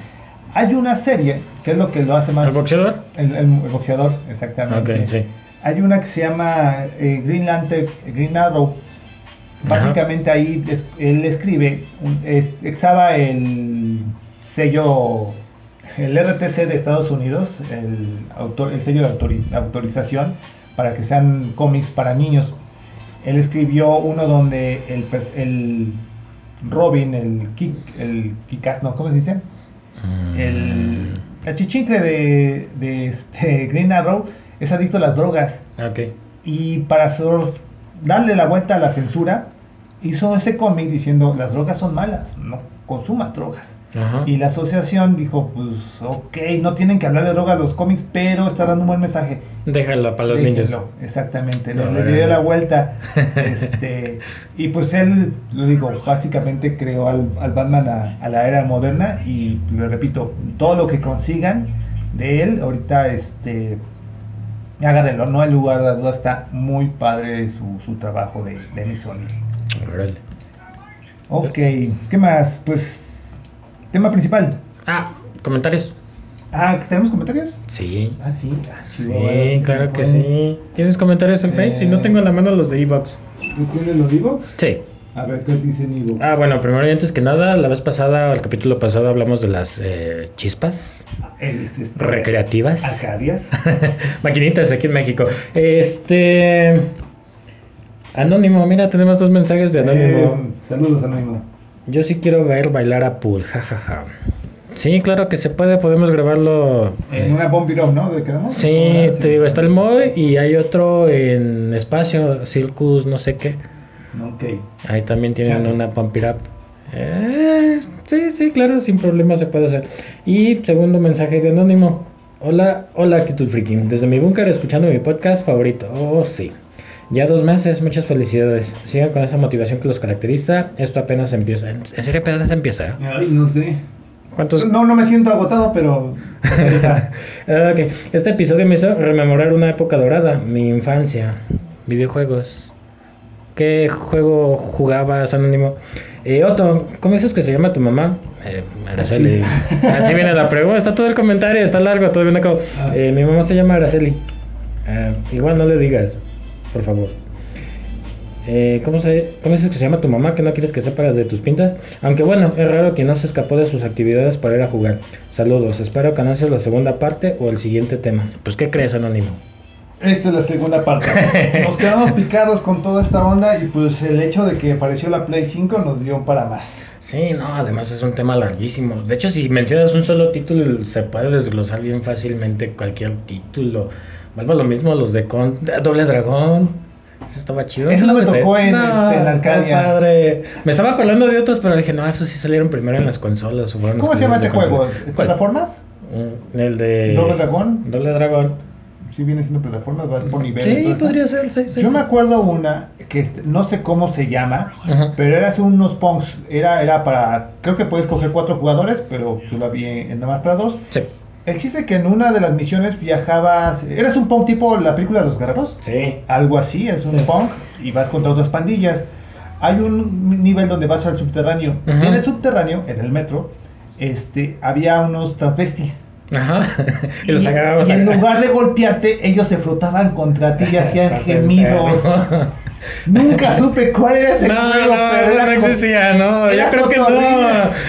Hay una serie que es lo que lo hace más. ¿El boxeador? El, el- el boxeador, exactamente. Ok, sí. Hay una que se llama eh, Green Lantern, Green Arrow. Básicamente ahí es- él escribe, un- es- exaba el sello, el RTC de Estados Unidos, el, autor, el sello de autori- autorización para que sean cómics para niños. Él escribió uno donde el, el Robin, el Kik, el Kikas, no, ¿cómo se dice? El, el chichincle de, de este Green Arrow es adicto a las drogas Ok. y para darle la vuelta a la censura hizo ese cómic diciendo las drogas son malas, no consuma drogas. Ajá. Y la asociación dijo, pues ok, no tienen que hablar de drogas los cómics, pero está dando un buen mensaje. Déjalo para los Déjenlo, niños. Exactamente, No, le, dio la vuelta. este, y pues él, lo digo, básicamente creó al, al Batman a, a la era moderna y lo repito, todo lo que consigan de él, ahorita este, agárrenlo, no hay lugar a duda, está muy padre su, su trabajo de Dennis O'Neill. Órale. Ok, ¿qué más? Pues, tema principal. Ah, comentarios. Ah, ¿tenemos comentarios? Sí. Ah, sí. Ah, Sí, bueno, claro que sí. ¿Tienes comentarios en Face? Si no Eh. tengo en la mano los de Evox. ¿Tú tienes los vivos? Sí. A ver, ¿qué dicen Ivo? Ah, bueno, primero y antes que nada, la vez pasada, el capítulo pasado, hablamos de las eh, chispas Este, este, recreativas. Arcadias. Maquinitas aquí en México. Este. Anónimo, mira, tenemos dos mensajes de Anónimo. Eh, saludos, Anónimo. Yo sí quiero ver bailar a pool, jajaja. Sí, claro que se puede, podemos grabarlo. En una Bomb It Up, ¿no? ¿De quedamos? Sí, Ah, te digo, está el mod y hay otro en espacio, Circus, no sé qué. Ok. Ahí también tienen Chance. una Pump It Up. Eh, sí, sí, claro, sin problema se puede hacer. Y segundo mensaje de Anónimo. Hola, hola Actitud Freaking. Desde mi búnker escuchando mi podcast favorito. Oh, sí. Ya dos meses, muchas felicidades. Sigan con esa motivación que los caracteriza. Esto apenas empieza. ¿En serio apenas empieza? Ay, no sé. ¿Cuántos? No, no me siento agotado, pero. Ah, ok. Este episodio me hizo rememorar una época dorada, mi infancia, videojuegos. ¿Qué juego jugabas, Anónimo? Eh, Otto, ¿cómo dices que se llama tu mamá? Eh, Araceli. Así viene la pregunta, está todo el comentario, está largo, todo viene acá. Ah. Eh, mi mamá se llama Araceli. Ah, igual no le digas, por favor. Eh, ¿cómo, se, ¿Cómo dices que se llama tu mamá? Que no quieres que sepa de tus pintas. Aunque bueno, es raro que no se escapó de sus actividades para ir a jugar. Saludos, espero que anuncies la segunda parte o el siguiente tema. Pues, ¿qué crees, Anónimo? Esta es la segunda parte. Nos quedamos picados con toda esta onda y pues el hecho de que apareció la Play 5 nos dio para más. Sí, no, además es un tema larguísimo. De hecho, si mencionas un solo título, se puede desglosar bien fácilmente cualquier título. Vuelvo a lo mismo, los de Con... Doble Dragón. Eso estaba chido. Eso ¿No me viste? tocó en, No, este, en Arcadia. padre. Me estaba acordando de otros, pero dije, no, esos sí salieron primero en las consolas. ¿Cómo se llama ese juego? ¿Plataformas? Mm, El de... ¿Doble Dragón? Doble Dragón. Sí, viene siendo plataformas, vas por niveles. Sí, eso. podría ser, sí, sí. Yo sí. me acuerdo una que este, no sé cómo se llama, Ajá. pero eras unos punks. Era, era para. Creo que puedes coger cuatro jugadores, pero yo la vi en nada más para dos. Sí. El chiste que en una de las misiones viajabas. Eras un punk tipo la película de los guerreros. Sí. Algo así, es un Sí. punk y vas contra otras pandillas. Hay un nivel donde vas al subterráneo. Ajá. En el subterráneo, en el metro, este, había unos transvestis. Ajá. y los Y- agarramos y en lugar de golpearte, ellos se frotaban contra ti y hacían gemidos. Nunca supe cuál era ese No, juego, no, pero eso no existía, no. Yo creo que no.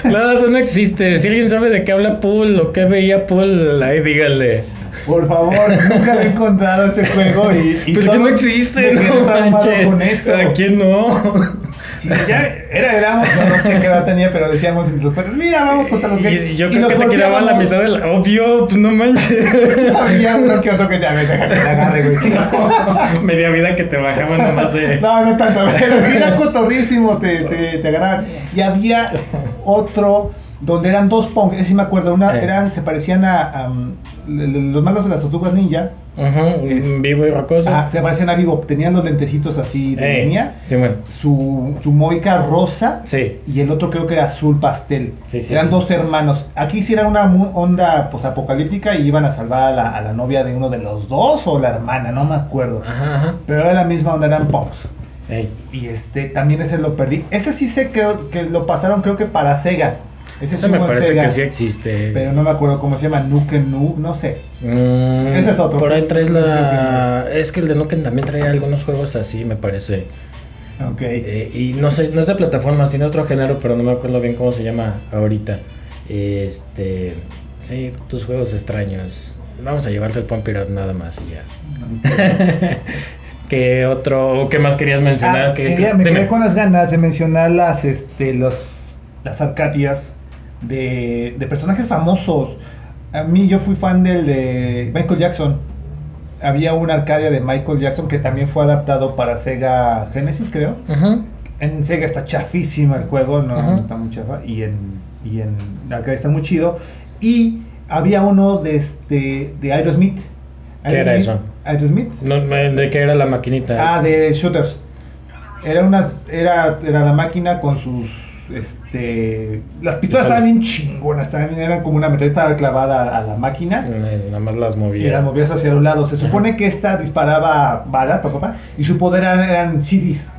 No, eso no existe. Si alguien sabe de qué habla Pool o qué veía Pool, ahí díganle. Por favor, nunca lo he encontrado ese juego y, y Pues que no existe, no manches. con eso. ¿A quién no? Sí, ya era, éramos, no sé qué edad tenía, pero decíamos entre los cuatro, mira, vamos contra los gays. Y yo creo que te quedaba la mitad del. Obvio, pues no manches. Había uno que otro que "A ver, deja que te agarre, güey. Media vida que te bajaban nomás de. No, no tanto, pero sí era cotorrísimo, te, te, te agarraban. Y había otro donde eran dos punk, ese sí me acuerdo, una, Eh. eran, se parecían a, um, los malos de las tortugas ninja, Es- vivo y rocoso. ah, se parecían a Vivo, tenían los lentecitos así de Eh, línea, Sí, bueno. su, su moica rosa Sí. y el otro creo que era azul pastel. Sí, sí, Eran dos hermanos. Aquí sí era una onda pues, apocalíptica y iban a salvar a la, a la novia de uno de los dos o la hermana, no me acuerdo. Ajá, ajá. Pero era la misma onda, eran punks. Y este, también ese lo perdí. Ese sí sé creo, que lo pasaron creo que para Sega. Ese Eso me parece Sega, que sí existe. Pero no me acuerdo cómo se llama, Nukem Noob, no sé. Mm, Ese es otro. Por ahí traes la. Es que el de Nukem también trae algunos juegos así, me parece. Ok. Eh, y no sé, no es de plataformas, tiene otro género, pero no me acuerdo bien cómo se llama ahorita. Este. Sí, tus juegos extraños. Vamos a llevarte el Pump It Up nada más y ya. ¿Qué otro, qué más querías mencionar? Ah, que, quería- me dime. quedé con las ganas de mencionar las, este, los, las arcadias de, de personajes famosos. A mí yo fui fan del de Michael Jackson. Había una arcadia de Michael Jackson que también fue adaptado para Sega Genesis, creo. En Sega está chafísima el juego, no, Ajá. no está muy chafa. Y en, y en la arcade está muy chido. Y había uno de, este, de Aerosmith. ¿Qué era eso? Aerosmith. No, ¿De qué era la maquinita? Ah, de shooters. Era una era, era la máquina con sus este las pistolas estaban bien chingonas, bien, eran como una metralleta clavada a la máquina Eh, Nada más las y movía. las movías hacia los lados. Se supone que esta disparaba balas, pa, pa, pa, y su poder eran, eran CDs.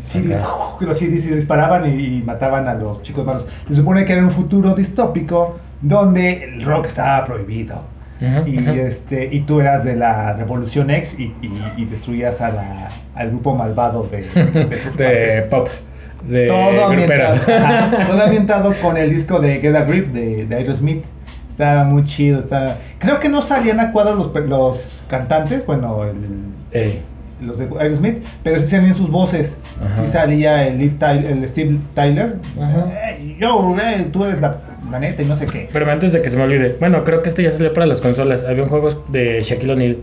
CDs, los CDs se disparaban y, y mataban a los chicos malos. Se supone que era un futuro distópico donde el rock estaba prohibido. Y, este, y tú eras de la Revolución X y, y- y destruías a la- al grupo malvado de, de pop. De todo, ambientado, ajá, todo ambientado con el disco de Get a Grip de, de Aerosmith. Estaba muy chido. estaba- Creo que no salían a cuadro los, los cantantes, bueno, el- los de Aerosmith, pero sí salían sus voces. Ajá. Sí salía el, el Steve Tyler. Ajá. "Hey, yo, eh, tú eres la, la neta y no sé qué. Pero antes de que se me olvide, bueno, creo que este ya salió para las consolas. Había un juego de Shaquille O'Neal.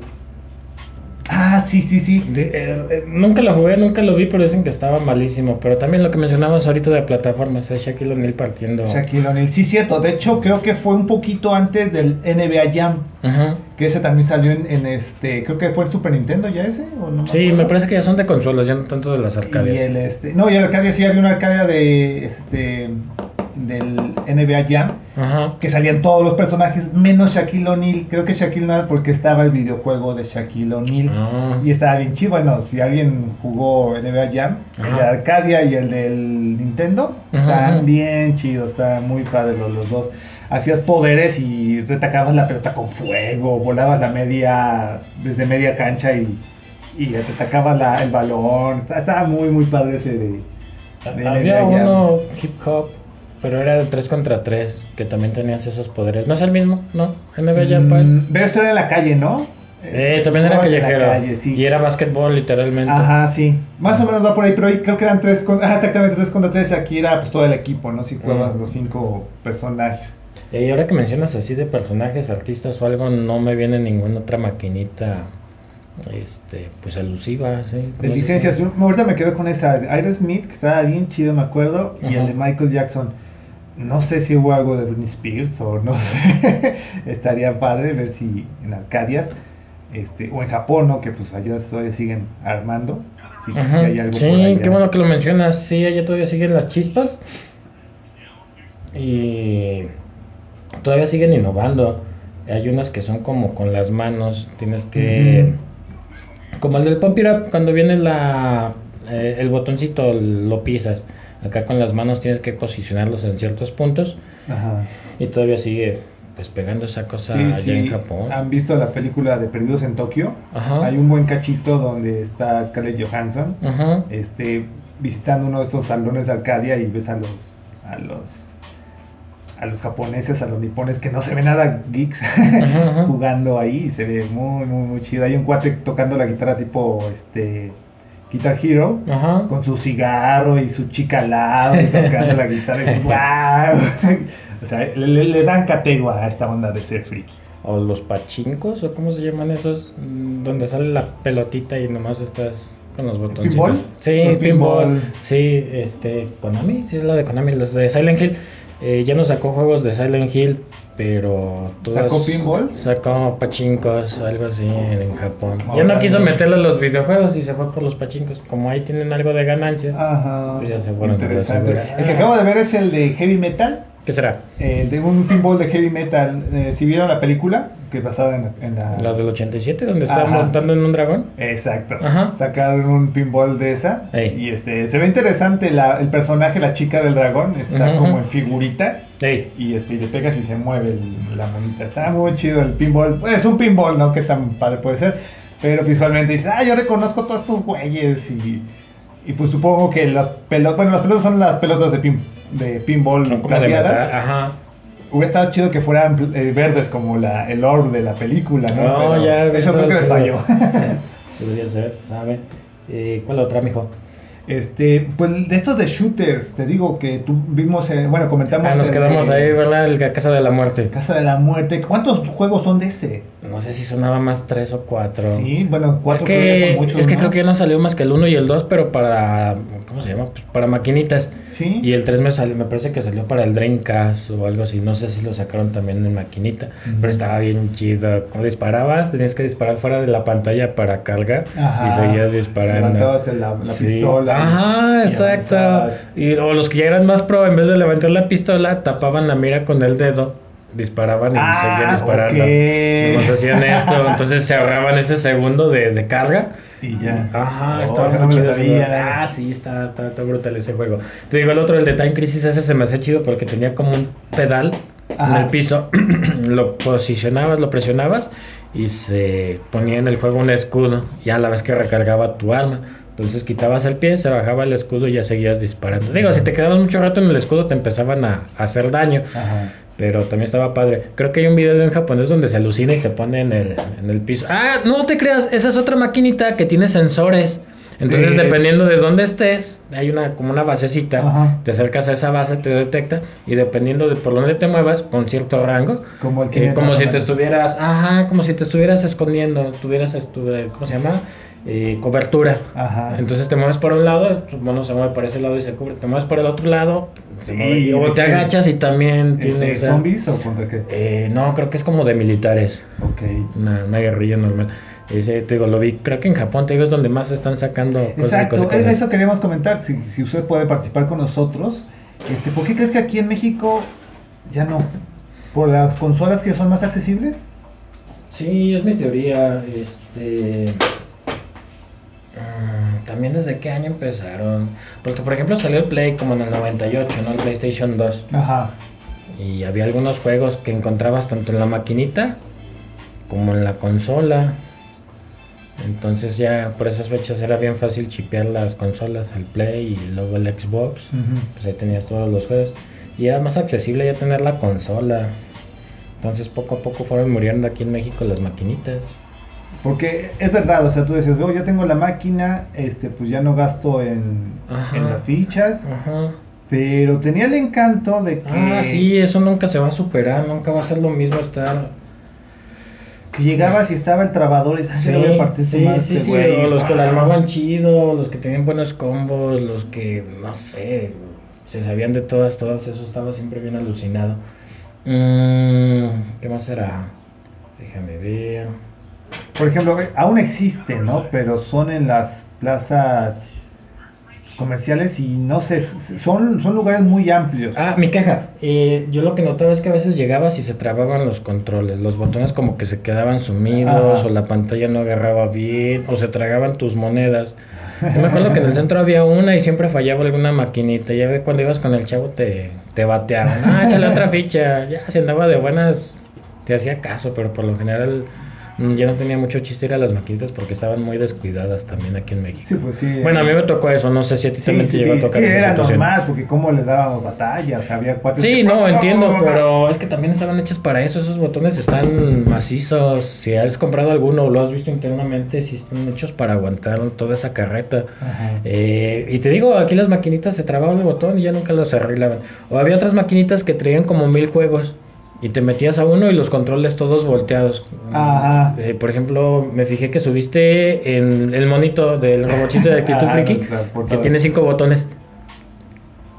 Ah, sí, sí, sí. De- eh, eh, nunca lo jugué, nunca lo vi, pero dicen que estaba malísimo. Pero también lo que mencionabas ahorita de plataformas, es Shaquille O'Neal partiendo. Shaquille O'Neal, sí, cierto. De hecho, creo que fue un poquito antes del NBA Jam. Ajá. Que ese también salió en, en este. Creo que fue el Super Nintendo ya ese. ¿o no Sí, me parece que ya son de consolas, ya no tanto de las Y arcadias. el este. No, y el Arcadia sí había una Arcadia de. Este. Del NBA Jam. Ajá. Que salían todos los personajes menos Shaquille O'Neal. Creo que Shaquille O'Neal porque estaba el videojuego de Shaquille O'Neal. Ah. Y estaba bien chido. Bueno, si alguien jugó NBA Jam, el de. Arcadia y el del Nintendo, Ajá, están bien chidos, estaban muy padres los, los dos. Hacías poderes y retacabas la pelota con fuego, volabas la media, desde media cancha y, y atacabas la- el balón. Estaba muy, muy padre ese de. Había NBA Jam. uno hip hop, pero era de 3 contra 3, que también tenías esos poderes. No es el mismo, ¿no? NBA Jam pues. Mm, Pero eso era en la calle, ¿no? Eh, Este, también era callejero. calle, sí. Y era básquetbol, literalmente. Ajá, sí. Más o menos va por ahí, pero ahí creo que eran tres contra, ajá, exactamente tres contra tres. Aquí era pues todo el equipo, ¿no? Si jugabas Mm. los cinco personajes. Y ahora que mencionas así de personajes, artistas o algo, no me viene ninguna otra maquinita este pues alusiva, ¿sí? De ¿Cómo se licencias, ahorita me quedo con esa Aerosmith, que estaba bien chido, me acuerdo, y Ajá. el de Michael Jackson. No sé si hubo algo de Britney Spears o no sé. Estaría padre ver si en Arcadias, este, o en Japón, ¿no? Que pues allá todavía siguen armando. Si, Ajá. si hay algo Sí, por qué bueno que lo mencionas. Sí, allá todavía siguen las chispas. Y todavía siguen innovando. Hay unas que son como con las manos. Tienes que. Como el del Pump It Up, cuando viene la, eh, el botoncito, lo pisas. Acá con las manos tienes que posicionarlos en ciertos puntos. Ajá. Y todavía sigue pues pegando esa cosa Sí, allá sí. en Japón. ¿Han visto la película de Perdidos en Tokio? Ajá. Hay un buen cachito donde está Scarlett Johansson Ajá. este, visitando uno de estos salones de Arcadia y ves a los, a los, a los japoneses, a los nipones que no se ve nada geeks jugando ahí y se ve muy, muy, muy chido. Hay un cuate tocando la guitarra tipo, este, Guitar Hero. Ajá. Con su cigarro y su chica al lado y tocando la guitarra. Y dices, "Guau". O sea, le, le- dan categua a esta onda de ser friki. O los pachincos, o cómo se llaman esos, Mm, donde sale la pelotita y nomás estás con los botoncitos. ¿Pinball? Sí, Los pinball. pinball. Sí, este, Konami, sí es la de Konami, los de Silent Hill. Eh, ya no sacó juegos de Silent Hill, pero todas- ¿Sacó pinballs? Sacó pachincos, algo así en Japón. Ya no quiso meterle los videojuegos y se fue por los pachincos. Como ahí tienen algo de ganancias. Ajá. Pues ya se fueron Interesante. El que acabo de ver es el de Heavy Metal. ¿Qué será? eh, de un pinball de Heavy Metal. Eh, si vieron la película, que es basada en, en la. La del 87, donde está Ajá. montando en un dragón. Exacto. Ajá. Sacaron un pinball de esa. Ey. Y este se ve interesante la- el personaje, la chica del dragón, está como en figurita. Ey, Y este le pegas y se mueve el- la monita. Está muy chido el pinball. Es un pinball, ¿no? Qué tan padre puede ser. Pero visualmente dices, ah, yo reconozco todos estos güeyes. Y, y pues supongo que las pelotas. Bueno, las pelotas son las pelotas de, pin, de pinball plateadas. Ajá. Hubiera estado chido que fueran eh, verdes como la, el orb de la película, ¿no? No, Pero ya. Eso creo que les falló. Podría ser, ¿sabe? Eh, ¿Cuál otra, mijo? Este, pues de estos de shooters, te digo que tú vimos, eh, bueno, comentamos. Ah, nos quedamos ahí, ¿verdad? El la Casa de la Muerte. Casa de la Muerte. ¿Cuántos juegos son de ese? No sé si son nada más tres o cuatro. Sí, bueno, Es cuatro creo que, son muchos, es que ¿no? creo que ya no salió más que el 1 y el 2, pero para. ¿Cómo se llama? Pues para maquinitas. Sí. Y el 3 me, salió, me parece que salió para el Dreamcast o algo así. No sé si lo sacaron también en maquinita. Pero estaba bien chido. Como disparabas, tenías que disparar fuera de la pantalla para carga. Ajá. Y seguías disparando. Levantabas la, la Sí. pistola. Ajá, exacto. Y, o los que ya eran más pro, en vez de levantar la pistola, tapaban la mira con el dedo, disparaban y Ah, seguían disparando. ok. Nos hacían esto, entonces se ahorraban ese segundo de, de carga. Y ya. Ajá, Oh, estaba muy no chido. Ah, sí, está, está, está brutal ese juego. Te digo, el otro, el de Time Crisis, ese se me hacía chido porque tenía como un pedal Ajá. en el piso. lo posicionabas, lo presionabas y se ponía en el juego un escudo. Y a la vez que recargaba tu arma. Entonces quitabas el pie, se bajaba el escudo y ya seguías disparando. Digo, si te quedabas mucho rato en el escudo te empezaban a, a hacer daño. Ajá. Pero también estaba padre. Creo que hay un video en japonés donde se alucina y se pone en el, en el piso. Ah, no te creas, esa es otra maquinita que tiene sensores. Entonces, Sí. dependiendo de dónde estés, hay una como una basecita. Ajá. Te acercas a esa base, te detecta. Y dependiendo de por dónde te muevas, con cierto rango, Como el eh, Kinect, como si te estuvieras, ajá, como si te estuvieras escondiendo, tuvieras, estu- ¿cómo se llama? Eh, cobertura. Ajá. Entonces te mueves por un lado, tu mono se mueve por ese lado y se cubre. Te mueves por el otro lado, se mueve. Y- o te agachas y también Este, tienes. ¿Zombies o contra qué? eh, no, creo que es como de militares. Ok. Una, una guerrilla normal. Ese, te digo, lo vi. Creo que en Japón, te digo, es donde más están sacando cosas Exacto, cosas. cosas. eso queríamos comentar. Si, si usted puede participar con nosotros, este, ¿por qué crees que aquí en México ya no? ¿Por las consolas que son más accesibles? Sí, es mi teoría. Este. También desde qué año empezaron. Porque, por ejemplo, salió el Play como en el 98, ¿no? El PlayStation 2. Ajá. Y había algunos juegos que encontrabas tanto en la maquinita como en la consola. Entonces ya por esas fechas era bien fácil chipear las consolas, el Play y luego el Xbox. Pues ahí tenías todos los juegos. Y era más accesible ya tener la consola. Entonces poco a poco fueron muriendo aquí en México las maquinitas. Porque es verdad, o sea, tú dices, veo, ya tengo la máquina, este, pues ya no gasto en, Ajá. en las fichas, Ajá. pero tenía el encanto de que, Ah, sí, eso nunca se va a superar, nunca va a ser lo mismo estar que llegabas y estaba el trabador y Sí, "Ah, le voy a partir su sí, sí, sí, güey". o los que la Ah. armaban chido, los que tenían buenos combos, los que, no sé, se sabían de todas, todas, eso estaba siempre bien alucinado. Mm, ¿Qué más será? Déjame ver. Por ejemplo, eh, aún existe, ¿no? Pero son en las plazas pues, comerciales y no sé, son, son lugares muy amplios. Ah, mi caja. Eh, yo lo que notaba es que a veces llegabas y se trababan los controles, los botones como que se quedaban sumidos, Ajá. o la pantalla no agarraba bien, o se tragaban tus monedas. Yo me acuerdo que en el centro había una y siempre fallaba alguna maquinita. Ya ve cuando ibas con el chavo te, te bateaban. Ah, échale otra ficha. Ya se andaba de buenas, te hacía caso, pero por lo general ya no tenía mucho chiste ir a las maquinitas porque estaban muy descuidadas también aquí en México. Sí, pues sí. Bueno, a mí me tocó eso, no sé si a ti Sí, también sí, te llegó sí, a tocar sí, esa era situación. normal, porque cómo le dábamos batallas, había cuatro... Sí, no, entiendo, pero es que también estaban hechas para eso, esos botones están macizos, si has comprado alguno o lo has visto internamente, sí están hechos para aguantar toda esa carreta. Ajá. Eh, y te digo, aquí las maquinitas se trababa el botón y ya nunca los arreglaban. O había otras maquinitas que traían como mil juegos y te metías a uno y los controles todos volteados. Ajá. Eh, por ejemplo, me fijé que subiste en el monito del robotito de Actitud Ajá, Friki que tiene cinco botones.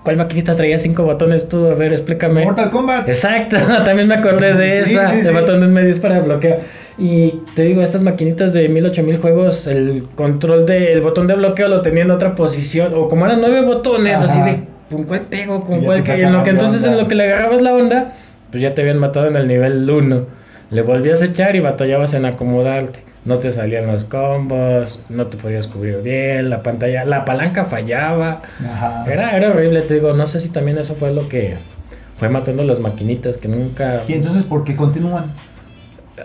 ¿Cuál maquinita traía cinco botones tú? A ver, explícame. Mortal Kombat. Exacto, también me acordé de Sí, esa, sí, de sí. botones medios para bloqueo. Y te digo, estas maquinitas de mil, ocho mil juegos, el control del botón de bloqueo lo tenía en otra posición, o como eran nueve botones, Ajá. así de con cuál pego, con cuál en lo que de entonces onda. en lo que le agarrabas la onda, pues ya te habían matado en el nivel 1. Le volvías a echar y batallabas en acomodarte. No te salían los combos, no te podías cubrir bien, la pantalla, la palanca fallaba. Ajá. Era, era horrible, te digo, no sé si también eso fue lo que fue matando las maquinitas, que nunca... Y entonces, ¿por qué continúan?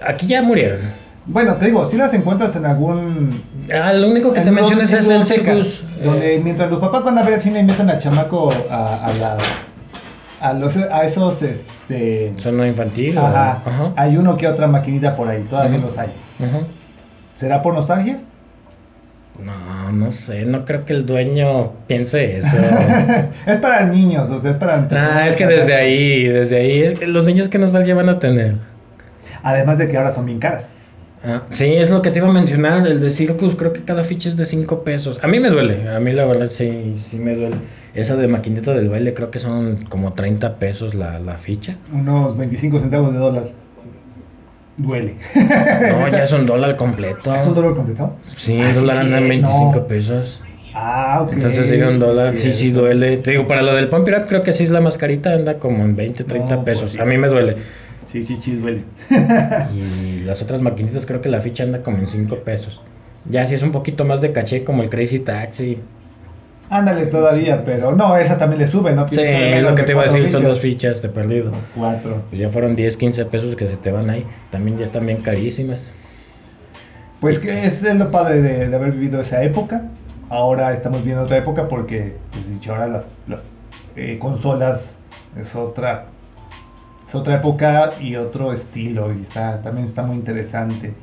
Aquí ya murieron. Bueno, te digo, si las encuentras en algún... Ah, lo único que te mencionas en es el circus. Donde eh, mientras los papás van a ver el cine, meten al chamaco a, a las... A, los, a esos, este... zona infantil. o- Ajá. Ajá. Hay uno que otra maquinita por ahí, todavía Ujú. los hay. ¿Será por nostalgia? No, no sé, no creo que el dueño piense eso. es para niños, o sea, es para... ah, es que desde ahí, desde ahí, es que los niños que nostalgia van a tener. Además de que ahora son bien caras. Ah, sí, es lo que te iba a mencionar, el de Circus, creo que cada ficha es de 5 pesos. A mí me duele, a mí la verdad sí, sí me duele. Esa de maquinita del baile creo que son como 30 pesos la, la ficha. Unos 25 centavos de dólar. Duele. No, ya es un dólar completo. ¿Es un dólar completo? Sí, Ah, el sí, dólar anda en sí, 25 no. pesos. Ah, ok. Entonces sería un dólar, sí, sí duele. Te digo, para lo del Pump It Up creo que sí es la mascarita, anda como en 20, 30 No, pues pesos. sí. A mí me duele. Sí, sí, sí, duele. Y las otras maquinitas creo que la ficha anda como en 5 pesos. Ya si es un poquito más de caché como el Crazy Taxi. Ándale todavía, pero no, esa también le sube, ¿no? Sí, es lo que te iba a decir, son fichas. dos fichas de perdido. Cuatro. Pues ya fueron 10, 15 pesos que se te van ahí. También ya están bien carísimas. Pues que es lo padre de, de haber vivido esa época. Ahora estamos viendo otra época porque, pues dicho, ahora las, las eh, consolas es otra, es otra época y otro estilo y está, también está muy interesante.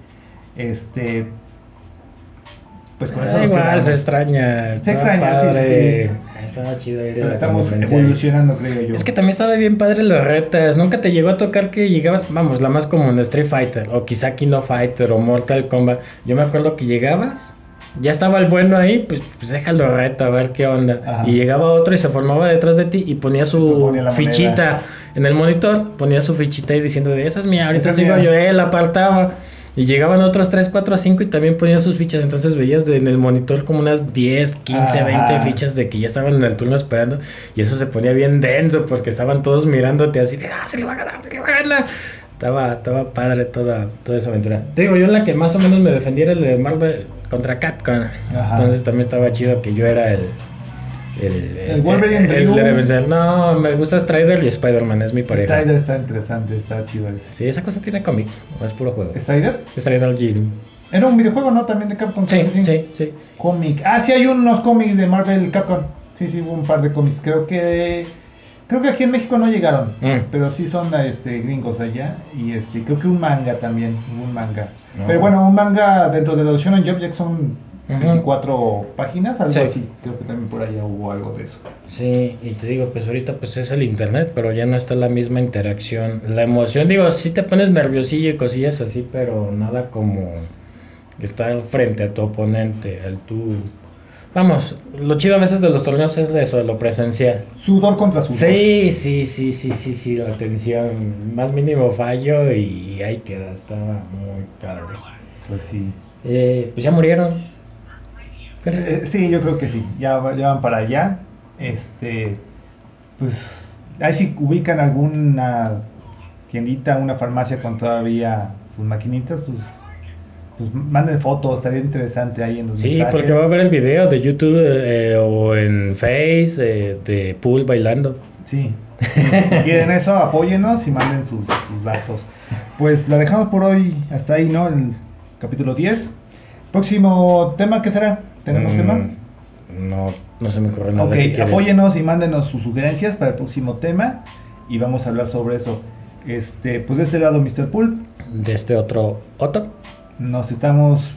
Este, pues con eso Ah, nos igual quedamos. se extraña. estaba extraña, sí, sí, sí. Ah, Estaba chido Pero estamos evolucionando, creo yo. Es que también estaba bien padre las retas. Nunca te llegó a tocar que llegabas, vamos, la más común, Street Fighter, o quizá Kino Fighter, o Mortal Kombat. Yo me acuerdo que llegabas, ya estaba el bueno ahí, pues, pues déjalo reta, a ver qué onda. Ajá. Y llegaba otro y se formaba detrás de ti y ponía su ponía fichita en el monitor, ponía su fichita y diciendo de esa es mía, ahorita Esa sigo mía. yo, él apartaba. Y llegaban otros 3, 4, 5 y también ponían sus fichas. Entonces veías de- en el monitor como unas 10, 15, Ajá. 20 fichas de que ya estaban en el turno esperando. Y eso se ponía bien denso porque estaban todos mirándote así de, ah, se le va a ganar, se le va a ganar. Estaba, estaba padre toda, toda esa aventura. Te digo, yo la que más o menos me defendía era el de Marvel contra Capcom. Ajá. Entonces también estaba chido que yo era el... El, El Wolverine, el, de vencer. No, me gusta Strider y Spider-Man, es mi pareja. Strider está interesante, está chido ese. Sí, esa cosa tiene cómic, no es puro juego. ¿Strider? Strider Giro. Era un videojuego, ¿no? También de Capcom. Sí, que sí, sí. Cómic. Ah, sí, hay unos cómics de Marvel Capcom. Sí, sí, hubo un par de cómics. Creo que. Creo que aquí en México no llegaron. Mm. Pero sí son este, gringos allá. Y este, creo que un manga también. Un manga. No. Pero bueno, un manga dentro de los Shonen Jump ya son Ujú. 24 páginas, algo Sí. así. Creo que también por allá hubo algo de eso. Sí, y te digo, pues ahorita pues es el internet, pero ya no está la misma interacción. La emoción, digo, sí te pones nerviosillo y cosillas así, pero nada como estar frente a tu oponente, al tú... Vamos, lo chido a veces de los torneos es de eso, de lo presencial. Sudor contra sudor. Sí, sí, sí, sí, sí, sí, la tensión, más mínimo fallo y ahí queda, estaba muy padre. Pues sí. Eh, pues ya murieron. Eh, sí, yo creo que sí. Ya, ya van para allá. Este. Pues. Ahí si ubican alguna tiendita, una farmacia con todavía sus maquinitas, pues. Pues manden fotos, estaría interesante ahí en los Sí, mensajes. porque va a ver el video de YouTube eh, o en Face eh, de Pool bailando. Sí, sí, si quieren eso, apóyenos y manden sus, sus datos. Pues la dejamos por hoy hasta ahí, ¿no? El capítulo 10. Próximo tema, ¿qué será? ¿Tenemos Mm, tema? No, no se me ocurre nada. Ok, apóyenos y mándenos sus sugerencias para el próximo tema y vamos a hablar sobre eso. Este, pues de este lado, Mr. Pool, De este otro Otto. Nos estamos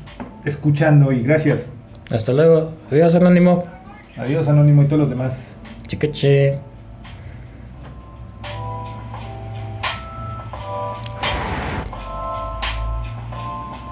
escuchando y gracias. Hasta luego. Adiós, Anónimo. Adiós, Anónimo y todos los demás. Chiqueche.